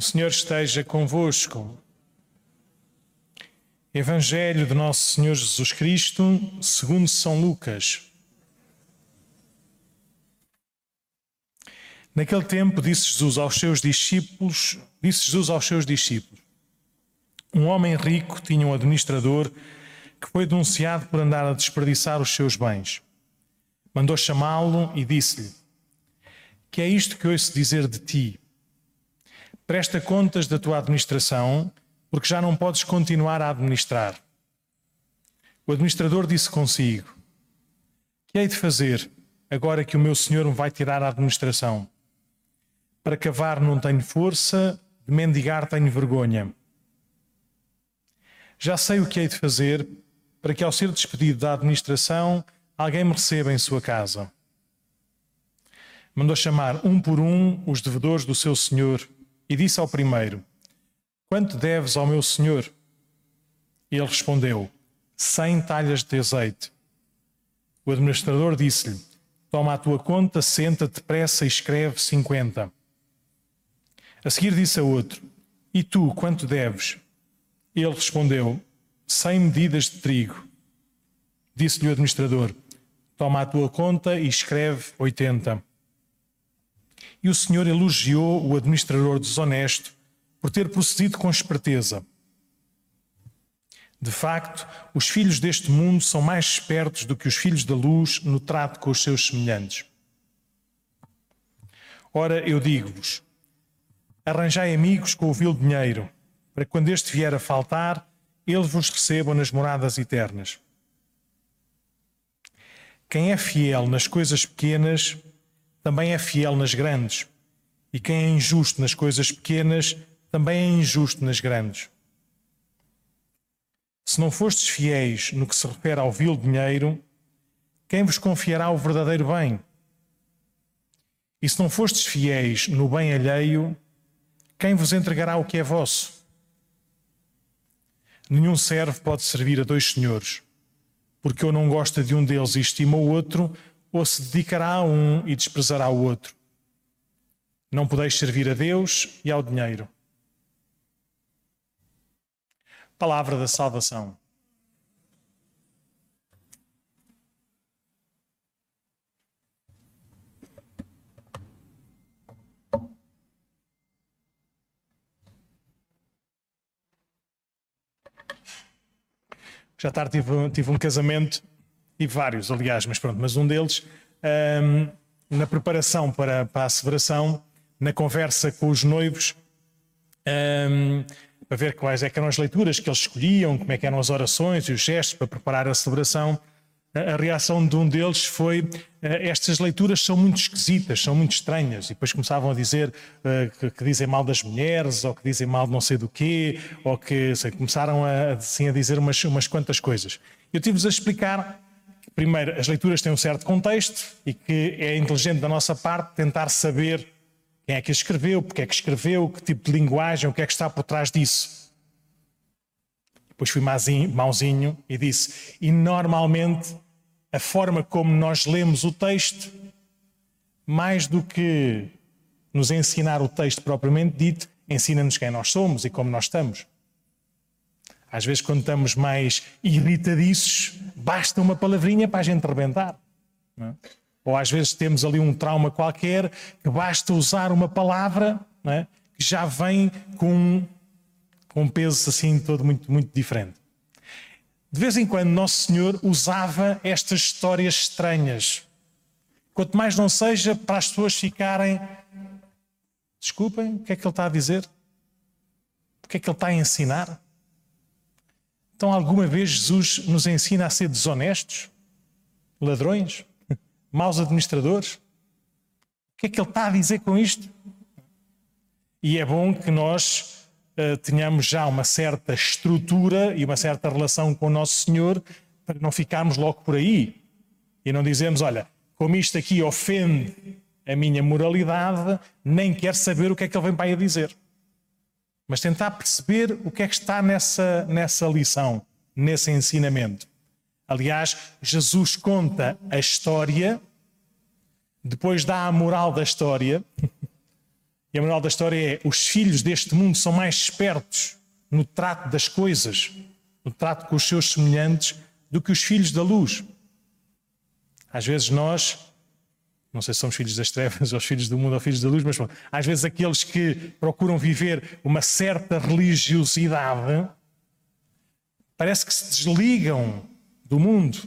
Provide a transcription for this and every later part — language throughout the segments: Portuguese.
O Senhor esteja convosco. Evangelho de Nosso Senhor Jesus Cristo, segundo São Lucas. Naquele tempo disse Jesus aos seus discípulos, disse Jesus aos seus discípulos: Um homem rico tinha um administrador que foi denunciado por andar a desperdiçar os seus bens. Mandou chamá-lo e disse-lhe: Que é isto que ouço dizer de ti? Presta contas da tua administração, porque já não podes continuar a administrar. O administrador disse consigo: Que hei de fazer agora que o meu senhor me vai tirar a administração? Para cavar não tenho força, de mendigar tenho vergonha. Já sei o que hei de fazer para que, ao ser despedido da administração, alguém me receba em sua casa. Mandou chamar um por um os devedores do seu senhor e disse ao primeiro: Quanto deves ao meu senhor? E ele respondeu: Cem talhas de azeite. O administrador disse-lhe: Toma a tua conta, senta-te depressa e escreve cinquenta. A seguir disse a outro: E tu, quanto deves? Ele respondeu: Cem medidas de trigo. Disse-lhe o administrador: Toma a tua conta e escreve oitenta. E o Senhor elogiou o administrador desonesto por ter procedido com esperteza. De facto, os filhos deste mundo são mais espertos do que os filhos da luz no trato com os seus semelhantes. Ora, eu digo-vos: arranjai amigos com o vil dinheiro, para que quando este vier a faltar, eles vos recebam nas moradas eternas. Quem é fiel nas coisas pequenas, também é fiel nas grandes. E quem é injusto nas coisas pequenas, também é injusto nas grandes. Se não fostes fiéis no que se refere ao vil dinheiro, quem vos confiará o verdadeiro bem? E se não fostes fiéis no bem alheio, quem vos entregará o que é vosso? Nenhum servo pode servir a dois senhores, porque ou não gosta de um deles e estima o outro, ou se dedicará a um e desprezará o outro. Não podeis servir a Deus e ao dinheiro. Palavra da salvação. Já tarde tive, tive um casamento e vários, aliás, mas pronto, mas um deles, um, na preparação para, para a celebração, na conversa com os noivos, um, para ver quais é eram as leituras que eles escolhiam, como é eram as orações e os gestos para preparar a celebração, a, a reação de um deles foi uh, estas leituras são muito esquisitas, são muito estranhas, e depois começavam a dizer uh, que, que, dizem mal das mulheres, ou que dizem mal de não sei do quê, ou que sei, começaram a, assim, a dizer umas, umas quantas coisas. Eu tive-vos a explicar primeiro, as leituras têm um certo contexto e que é inteligente da nossa parte tentar saber quem é que escreveu, porque é que escreveu, que tipo de linguagem, o que é que está por trás disso. Depois fui mauzinho e disse: e normalmente a forma como nós lemos o texto, mais do que nos ensinar o texto propriamente dito, ensina-nos quem nós somos e como nós estamos. Às vezes, quando estamos mais irritadiços, basta uma palavrinha para a gente rebentar. É? Ou às vezes temos ali um trauma qualquer que basta usar uma palavra é? que já vem com, com um peso assim todo muito, muito diferente. De vez em quando, Nosso Senhor usava estas histórias estranhas. Quanto mais não seja para as pessoas ficarem. Desculpem, o que é que ele está a dizer? O que é que ele está a ensinar? Então, alguma vez Jesus nos ensina a ser desonestos, ladrões, maus administradores? O que é que ele está a dizer com isto? E é bom que nós uh, tenhamos já uma certa estrutura e uma certa relação com o nosso Senhor para não ficarmos logo por aí e não dizemos, olha, como isto aqui ofende a minha moralidade, nem quero saber o que é que ele vem para aí dizer mas tentar perceber o que é que está nessa, nessa lição, nesse ensinamento. Aliás, Jesus conta a história, depois dá a moral da história, E a moral da história é: os filhos deste mundo são mais espertos no trato das coisas, no trato com os seus semelhantes, do que os filhos da luz. Às vezes nós, não sei se somos filhos das trevas, ou os filhos do mundo ou filhos da luz, mas bom, às vezes aqueles que procuram viver uma certa religiosidade parece que se desligam do mundo.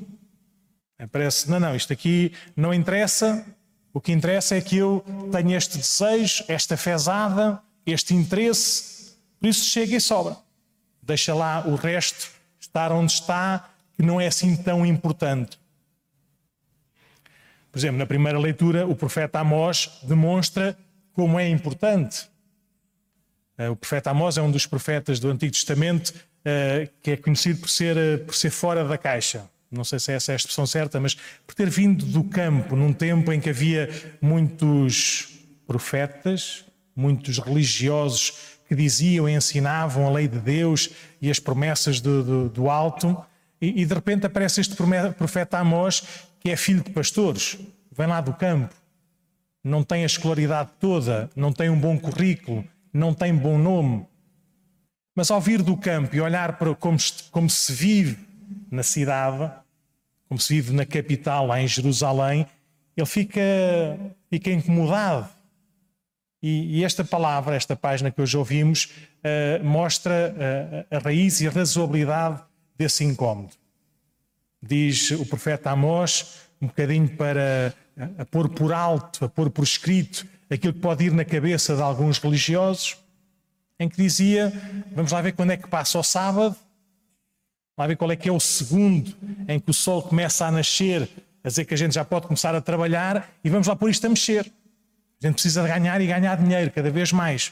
Parece, não, não, isto aqui não interessa, o que interessa é que eu tenho este desejo, esta fezada, este interesse, por isso chega e sobra. Deixa lá o resto estar onde está, que não é assim tão importante. Por exemplo, na primeira leitura, o profeta Amós demonstra como é importante. Eh, o profeta Amós é um dos profetas do Antigo Testamento eh, que é conhecido por ser, eh, por ser fora da caixa não sei se essa é a expressão certa, mas por ter vindo do campo num tempo em que havia muitos profetas, muitos religiosos que diziam e ensinavam a lei de Deus e as promessas do, do, do alto, e, e, de repente aparece este profeta Amós, que é filho de pastores, vem lá do campo, não tem a escolaridade toda, não tem um bom currículo, não tem bom nome. Mas ao vir do campo e olhar para como, como se vive na cidade, como se vive na capital, lá em Jerusalém, ele fica, fica incomodado. E, e esta palavra, esta página que hoje ouvimos, uh, mostra uh, a raiz e a razoabilidade desse incómodo. Diz o profeta Amós, um bocadinho para a, pôr por alto, a pôr por escrito aquilo que pode ir na cabeça de alguns religiosos, em que dizia: Vamos lá ver quando é que passa o sábado Lá ver qual é que é o segundo em que o sol começa a nascer, a dizer que a gente já pode começar a trabalhar e vamos lá pôr isto a mexer. A gente precisa de ganhar e ganhar dinheiro cada vez mais.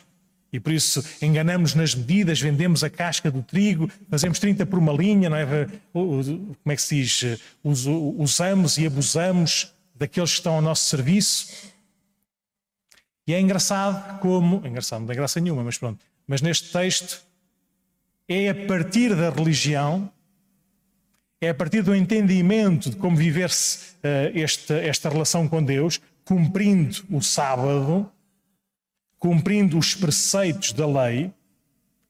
E por isso enganamos nas medidas, vendemos a casca do trigo, fazemos 30 por uma linha, não é? Como é que se diz? Usamos e abusamos daqueles que estão ao nosso serviço. E é engraçado como. Engraçado, não tem graça nenhuma, mas pronto. Mas neste texto é a partir da religião, é a partir do entendimento de como viver-se uh, esta, esta relação com Deus, cumprindo o sábado, cumprindo os preceitos da lei,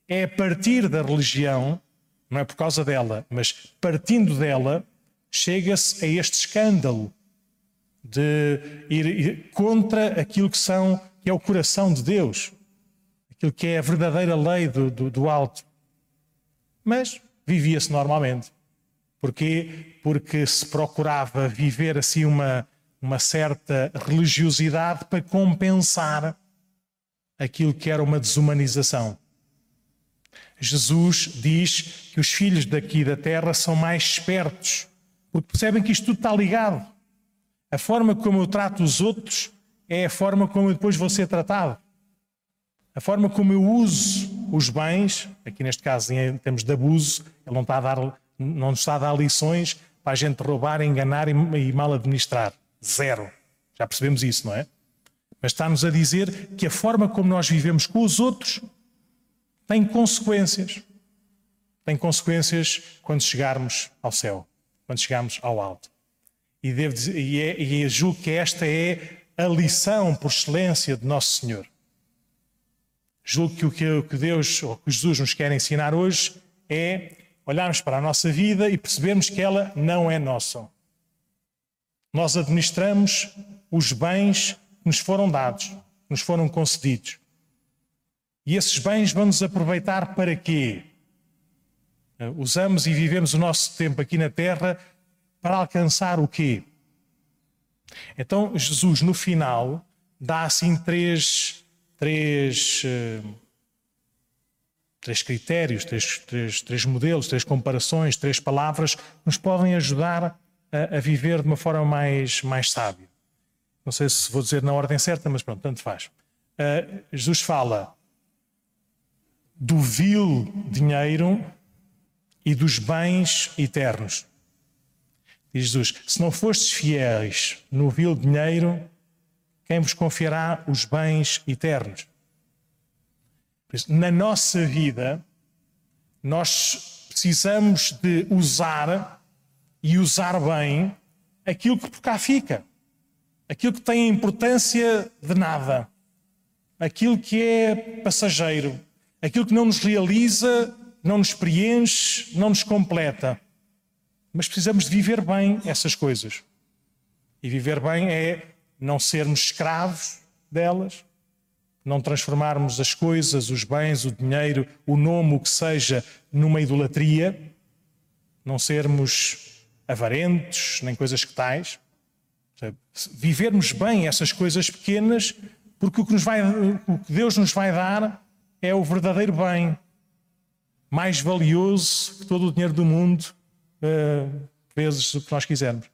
é a partir da religião, não é por causa dela, mas partindo dela, chega-se a este escândalo de ir contra aquilo que são que é o coração de Deus, aquilo que é a verdadeira lei do, do, do alto. Mas vivia-se normalmente. Porquê? Porque se procurava viver assim uma, uma certa religiosidade para compensar aquilo que era uma desumanização. Jesus diz que os filhos daqui da terra são mais espertos, porque percebem que isto tudo está ligado. A forma como eu trato os outros é a forma como eu depois vou ser tratado. A forma como eu uso os bens, aqui neste caso em termos de abuso, ele não está a dar, não está a dar lições para a gente roubar, enganar e, e mal administrar. Zero. Já percebemos isso, não é? Mas está-nos a dizer que a forma como nós vivemos com os outros tem consequências. Tem consequências quando chegarmos ao céu, quando chegarmos ao alto. E, devo dizer, e, é, e julgo que esta é a lição por excelência de Nosso Senhor. Julgo que o que Deus ou que Jesus nos quer ensinar hoje é olharmos para a nossa vida e percebermos que ela não é nossa. Nós administramos os bens que nos foram dados, nos foram concedidos. E esses bens vão-nos aproveitar para quê? Usamos e vivemos o nosso tempo aqui na Terra para alcançar o quê? Então, Jesus, no final, dá assim três três, eh, três critérios, três, três, três modelos, três comparações, três palavras que nos podem ajudar a, a, viver de uma forma mais, mais sábia. Não sei se vou dizer na ordem certa, mas pronto, tanto faz. Uh, Jesus fala do vil dinheiro e dos bens eternos. Diz Jesus: Se não fostes fiéis no vil dinheiro, quem vos confiará os bens eternos. Na nossa vida, nós precisamos de usar e usar bem aquilo que por cá fica, aquilo que tem importância de nada. aquilo que é passageiro, aquilo que não nos realiza, não nos preenche, não nos completa. Mas precisamos de viver bem essas coisas. E viver bem é não sermos escravos delas, não transformarmos as coisas, os bens, o dinheiro, o nome, o que seja, numa idolatria, não sermos avarentos, nem coisas que tais. Vivermos bem essas coisas pequenas, porque o que, vai, o que Deus nos vai dar é o verdadeiro bem, mais valioso que todo o dinheiro do mundo, uh, vezes o que nós quisermos.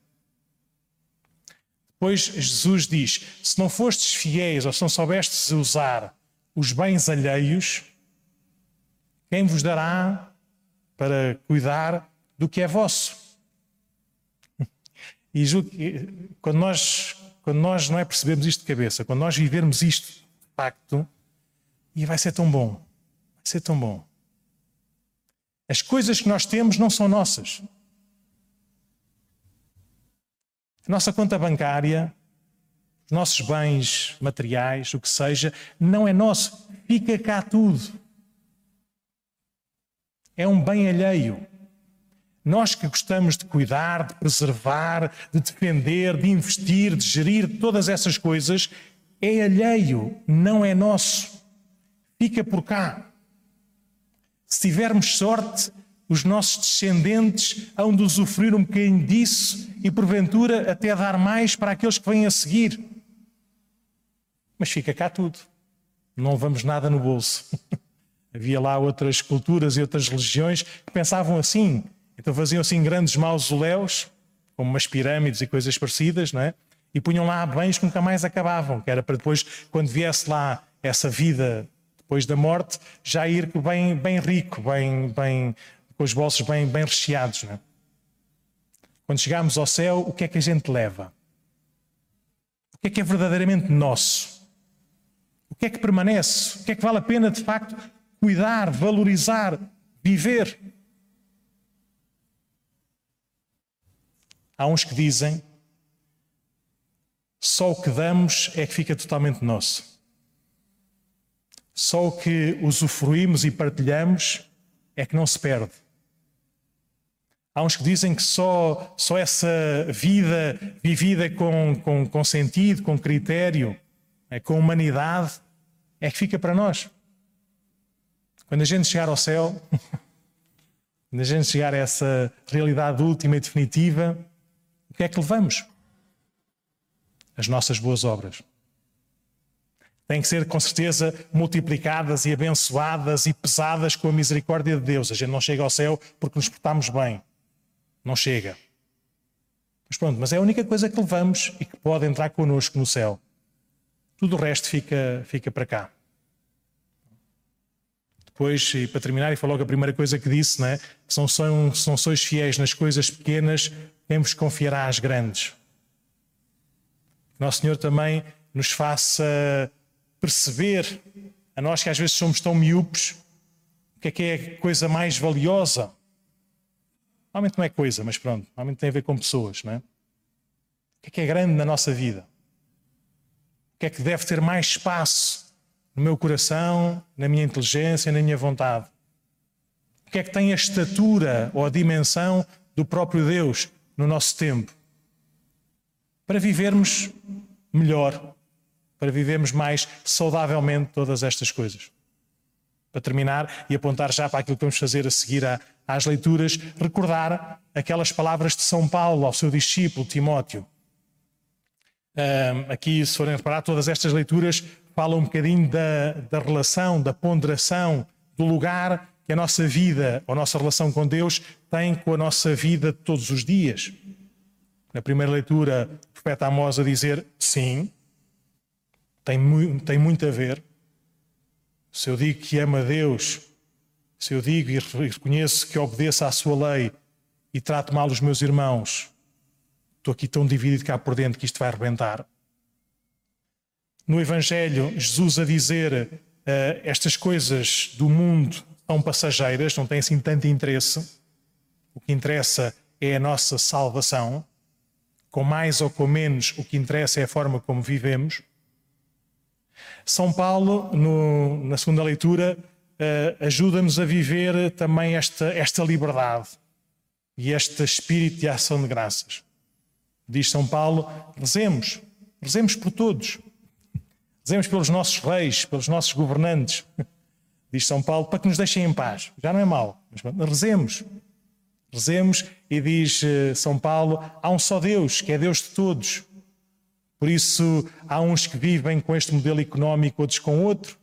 Pois Jesus diz: se não fostes fiéis ou se não soubestes usar os bens alheios, quem vos dará para cuidar do que é vosso? E quando nós, quando nós não é percebemos isto de cabeça, quando nós vivermos isto de facto, e vai ser tão bom, vai ser tão bom. As coisas que nós temos não são nossas. A nossa conta bancária, os nossos bens materiais, o que seja, não é nosso. Fica cá tudo. É um bem alheio. Nós que gostamos de cuidar, de preservar, de defender, de investir, de gerir todas essas coisas, é alheio, não é nosso. Fica por cá. Se tivermos sorte, os nossos descendentes hão de usufruir um bocadinho disso e, porventura, até dar mais para aqueles que vêm a seguir. Mas fica cá tudo. Não levamos nada no bolso. Havia lá outras culturas e outras religiões que pensavam assim. Então faziam assim grandes mausoléus, como umas pirâmides e coisas parecidas, não é? E punham lá bens que nunca mais acabavam, que era para depois, quando viesse lá essa vida depois da morte, já ir bem, bem rico, bem, bem, com os bolsos bem, bem recheados. Né? Quando chegamos ao céu, o que é que a gente leva? O que é que é verdadeiramente nosso? O que é que permanece? O que é que vale a pena, de facto, cuidar, valorizar, viver? Há uns que dizem só o que damos é que fica totalmente nosso. Só o que usufruímos e partilhamos é que não se perde. Há uns que dizem que só, só essa vida vivida com, com, com sentido, com critério, é, com humanidade, é que fica para nós. Quando a gente chegar ao céu, quando a gente chegar a essa realidade última e definitiva, que é que levamos? As nossas boas obras. Têm que ser, com certeza, multiplicadas e abençoadas e pesadas com a misericórdia de Deus. A gente não chega ao céu porque nos portamos bem. Não chega. Mas pronto, mas é a única coisa que levamos e que pode entrar connosco no céu. Tudo o resto fica, fica para cá. Depois, e para terminar, e foi logo a primeira coisa que disse, né? são, se não sois fiéis nas coisas pequenas, quem vos confiará às grandes? Nosso Senhor também nos faça perceber, a nós que às vezes somos tão miúpes, o que é que é a coisa mais valiosa Normalmente não é coisa, mas pronto, normalmente tem a ver com pessoas, não é? O que é que é grande na nossa vida? O que é que deve ter mais espaço no meu coração, na minha inteligência, na minha vontade? O que é que tem a estatura ou a dimensão do próprio Deus no nosso tempo? Para vivermos melhor, para vivermos mais saudavelmente todas estas coisas. Para terminar e apontar já para aquilo que vamos fazer a seguir às leituras, recordar aquelas palavras de São Paulo ao seu discípulo Timóteo. Um, aqui, se forem reparar, todas estas leituras falam um bocadinho da, da relação, da ponderação, do lugar que a nossa vida, a nossa relação com Deus, tem com a nossa vida de todos os dias. Na primeira leitura, o profeta Amós a dizer sim, tem, tem muito a ver. Se eu digo que ama Deus se eu digo e reconheço que obedeço à sua lei e trato mal os meus irmãos, estou aqui tão dividido cá por dentro que isto vai arrebentar. No Evangelho, Jesus a dizer uh, estas coisas do mundo são passageiras, não têm assim tanto interesse. O que interessa é a nossa salvação. Com mais ou com menos, o que interessa é a forma como vivemos. São Paulo, no, na segunda leitura, uh, ajuda-nos a viver também esta, esta liberdade e este espírito de ação de graças. Diz São Paulo: rezemos, rezemos por todos, rezemos pelos nossos reis, pelos nossos governantes. Diz São Paulo, para que nos deixem em paz. Já não é mal, mas rezemos. Rezemos e diz uh, São Paulo: há um só Deus, que é Deus de todos. Por isso, há uns que vivem com este modelo económico, outros com outro.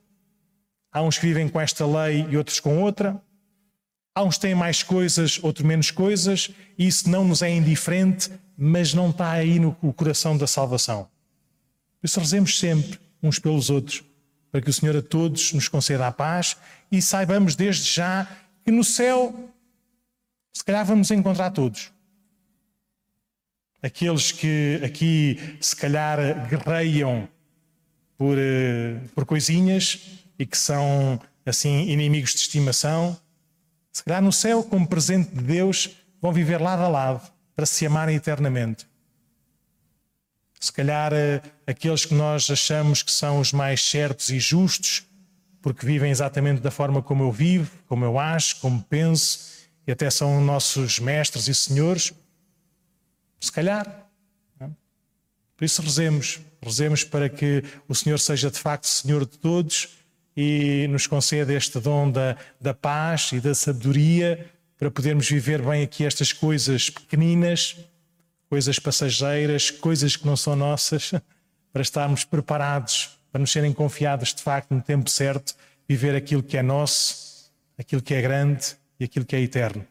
Há uns que vivem com esta lei e outros com outra. Há uns que têm mais coisas, outros menos coisas. Isso não nos é indiferente, mas não está aí no coração da salvação. Por isso, rezemos sempre uns pelos outros, para que o Senhor a todos nos conceda a paz e saibamos desde já que no céu, se calhar, vamos encontrar todos aqueles que aqui se calhar guerreiam por, eh, por coisinhas e que são assim inimigos de estimação, se calhar no céu, como presente de Deus, vão viver lado a lado para se amarem eternamente. Se calhar eh, aqueles que nós achamos que são os mais certos e justos, porque vivem exatamente da forma como eu vivo, como eu acho, como penso, e até são nossos mestres e senhores, se calhar. É? Por isso rezemos, rezemos para que o Senhor seja de facto Senhor de todos e nos conceda este dom da, da paz e da sabedoria para podermos viver bem aqui estas coisas pequeninas, coisas passageiras, coisas que não são nossas, para estarmos preparados, para nos serem confiadas de facto no tempo certo, viver aquilo que é nosso, aquilo que é grande e aquilo que é eterno.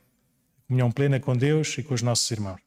Comunhão plena com Deus e com os nossos irmãos.